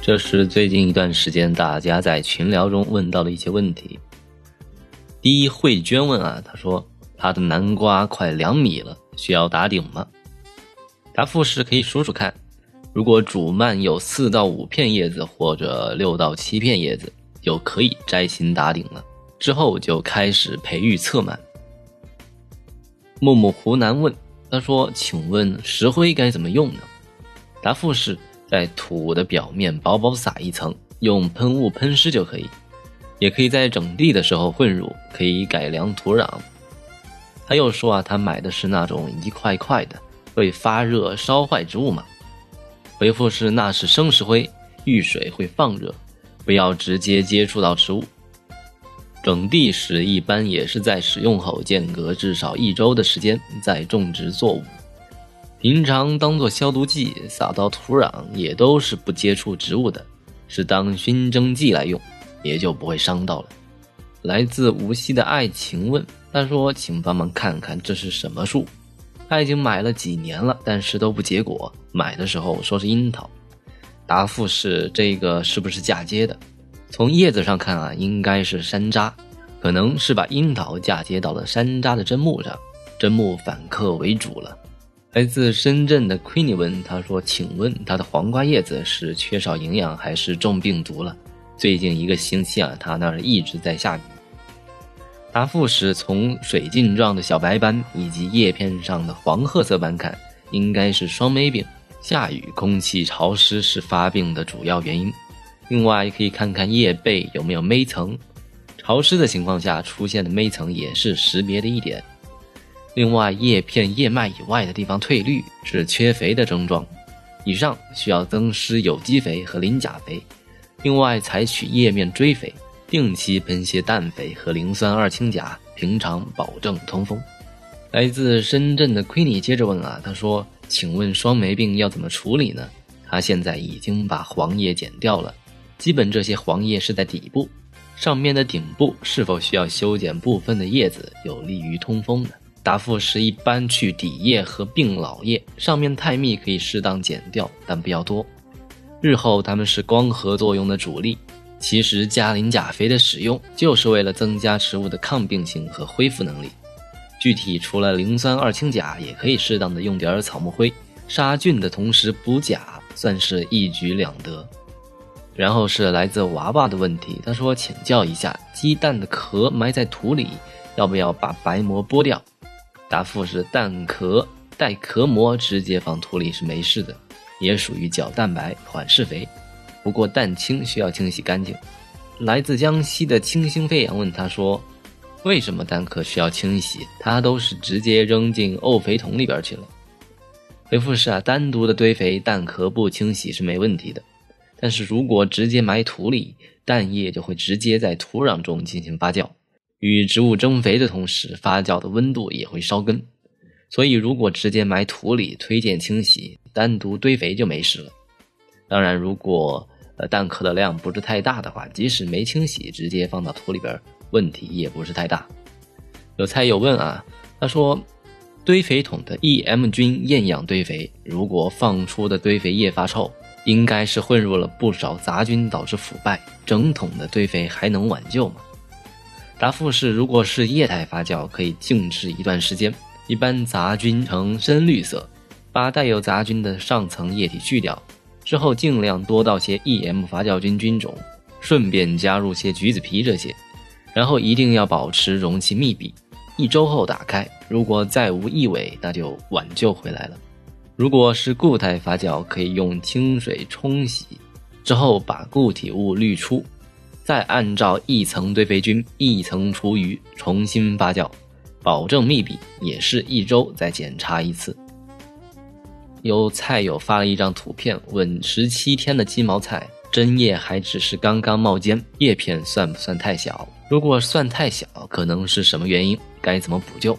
这是最近一段时间大家在群聊中问到的一些问题。第一，慧娟问啊，她说她的南瓜快两米了，需要打顶吗？答复是可以数数看，如果主蔓有四到五片叶子或者六到七片叶子，就可以摘心打顶了。之后就开始培育侧蔓。木木湖南问，他说，请问石灰该怎么用呢？答复是。在土的表面薄薄撒一层，用喷雾喷湿就可以，也可以在整地的时候混入，可以改良土壤。他又说啊，他买的是那种一块块的，会发热烧坏植物嘛？回复是那是生石灰，遇水会放热，不要直接接触到植物。整地时一般也是在使用后间隔至少一周的时间再种植作物。平常当做消毒剂撒到土壤，也都是不接触植物的，是当熏蒸剂来用，也就不会伤到了。来自无锡的爱情问，他说：“请帮忙看看这是什么树？他已经买了几年了，但是都不结果。买的时候说是樱桃。”答复是：这个是不是嫁接的？从叶子上看啊，应该是山楂，可能是把樱桃嫁接到了山楂的砧木上，砧木反客为主了。来自深圳的 Queenie 问他说：“请问他的黄瓜叶子是缺少营养还是中病毒了？最近一个星期啊，他那儿一直在下雨。”答复是从水浸状的小白斑以及叶片上的黄褐色斑看，应该是霜霉病。下雨、空气潮湿是发病的主要原因。另外，可以看看叶背有没有霉层，潮湿的情况下出现的霉层也是识别的一点。另外，叶片、叶脉以外的地方褪绿是缺肥的症状，以上需要增施有机肥和磷钾肥。另外，采取叶面追肥，定期喷些氮肥和磷酸二氢钾，平常保证通风。来自深圳的 Queenie 接着问啊，他说：“请问霜霉病要怎么处理呢？他现在已经把黄叶剪掉了，基本这些黄叶是在底部，上面的顶部是否需要修剪部分的叶子，有利于通风呢？”答复是一般去底叶和病老叶，上面太密可以适当剪掉，但不要多。日后它们是光合作用的主力。其实加磷钾肥的使用就是为了增加植物的抗病性和恢复能力。具体除了磷酸二氢钾，也可以适当的用点草木灰，杀菌的同时补钾，算是一举两得。然后是来自娃娃的问题，他说请教一下，鸡蛋的壳埋在土里，要不要把白膜剥掉？答复是蛋壳带壳膜直接放土里是没事的，也属于角蛋白缓释肥。不过蛋清需要清洗干净。来自江西的清新飞扬问他说：“为什么蛋壳需要清洗？它都是直接扔进沤肥桶里边去了。”回复是啊，单独的堆肥蛋壳不清洗是没问题的，但是如果直接埋土里，蛋液就会直接在土壤中进行发酵。与植物增肥的同时，发酵的温度也会烧根，所以如果直接埋土里，推荐清洗，单独堆肥就没事了。当然，如果呃蛋壳的量不是太大的话，即使没清洗，直接放到土里边，问题也不是太大。有菜有问啊，他说，堆肥桶的 EM 菌厌氧堆肥，如果放出的堆肥液发臭，应该是混入了不少杂菌导致腐败，整桶的堆肥还能挽救吗？答复是：如果是液态发酵，可以静置一段时间，一般杂菌呈深绿色，把带有杂菌的上层液体去掉之后，尽量多倒些 EM 发酵菌菌种，顺便加入些橘子皮这些，然后一定要保持容器密闭。一周后打开，如果再无异味，那就挽救回来了。如果是固态发酵，可以用清水冲洗之后，把固体物滤出。再按照一层堆肥菌，一层厨余重新发酵，保证密闭，也是一周再检查一次。有菜友发了一张图片，问十七天的鸡毛菜针叶还只是刚刚冒尖，叶片算不算太小？如果算太小，可能是什么原因？该怎么补救？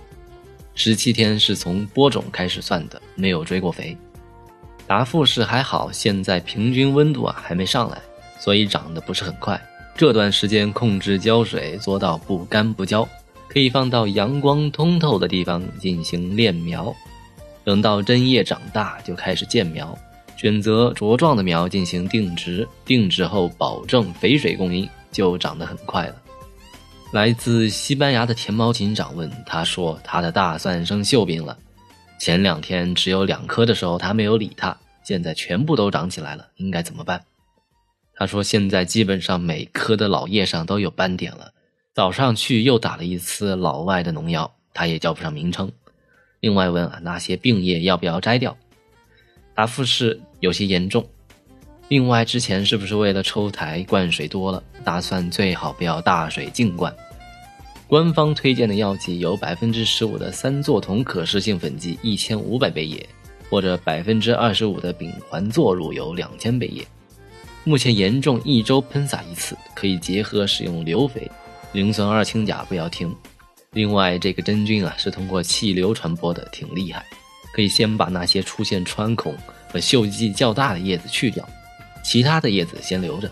十七天是从播种开始算的，没有追过肥。答复是还好，现在平均温度啊还没上来。所以长得不是很快。这段时间控制浇水，做到不干不浇，可以放到阳光通透的地方进行练苗。等到针叶长大，就开始建苗，选择茁壮的苗进行定植。定植后保证肥水供应，就长得很快了。来自西班牙的田猫警长问他说：“他的大蒜生锈病了，前两天只有两颗的时候，他没有理它，现在全部都长起来了，应该怎么办？”他说：“现在基本上每棵的老叶上都有斑点了，早上去又打了一次老外的农药，他也叫不上名称。另外问啊，那些病叶要不要摘掉？答复是有些严重。另外之前是不是为了抽台灌水多了？大蒜最好不要大水净灌。官方推荐的药剂有百分之十五的三唑酮可食性粉剂一千五百倍液，或者百分之二十五的丙环唑乳油两千倍液。”目前严重，一周喷洒一次，可以结合使用硫肥，磷酸二氢钾不要停。另外，这个真菌啊是通过气流传播的，挺厉害。可以先把那些出现穿孔和锈迹较大的叶子去掉，其他的叶子先留着。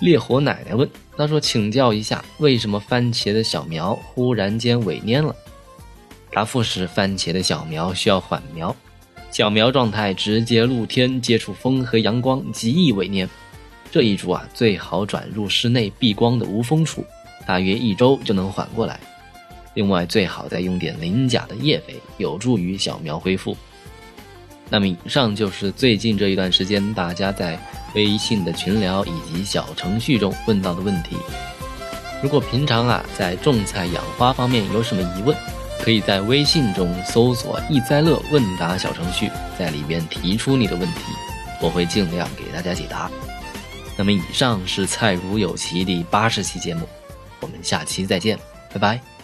烈火奶奶问：“他说，请教一下，为什么番茄的小苗忽然间萎蔫了？”答复是：番茄的小苗需要缓苗。小苗状态直接露天接触风和阳光，极易萎蔫。这一株啊，最好转入室内避光的无风处，大约一周就能缓过来。另外，最好再用点磷钾的叶肥，有助于小苗恢复。那么，以上就是最近这一段时间大家在微信的群聊以及小程序中问到的问题。如果平常啊在种菜养花方面有什么疑问，可以在微信中搜索“易栽乐问答”小程序，在里边提出你的问题，我会尽量给大家解答。那么，以上是《菜如有奇》第八十期节目，我们下期再见，拜拜。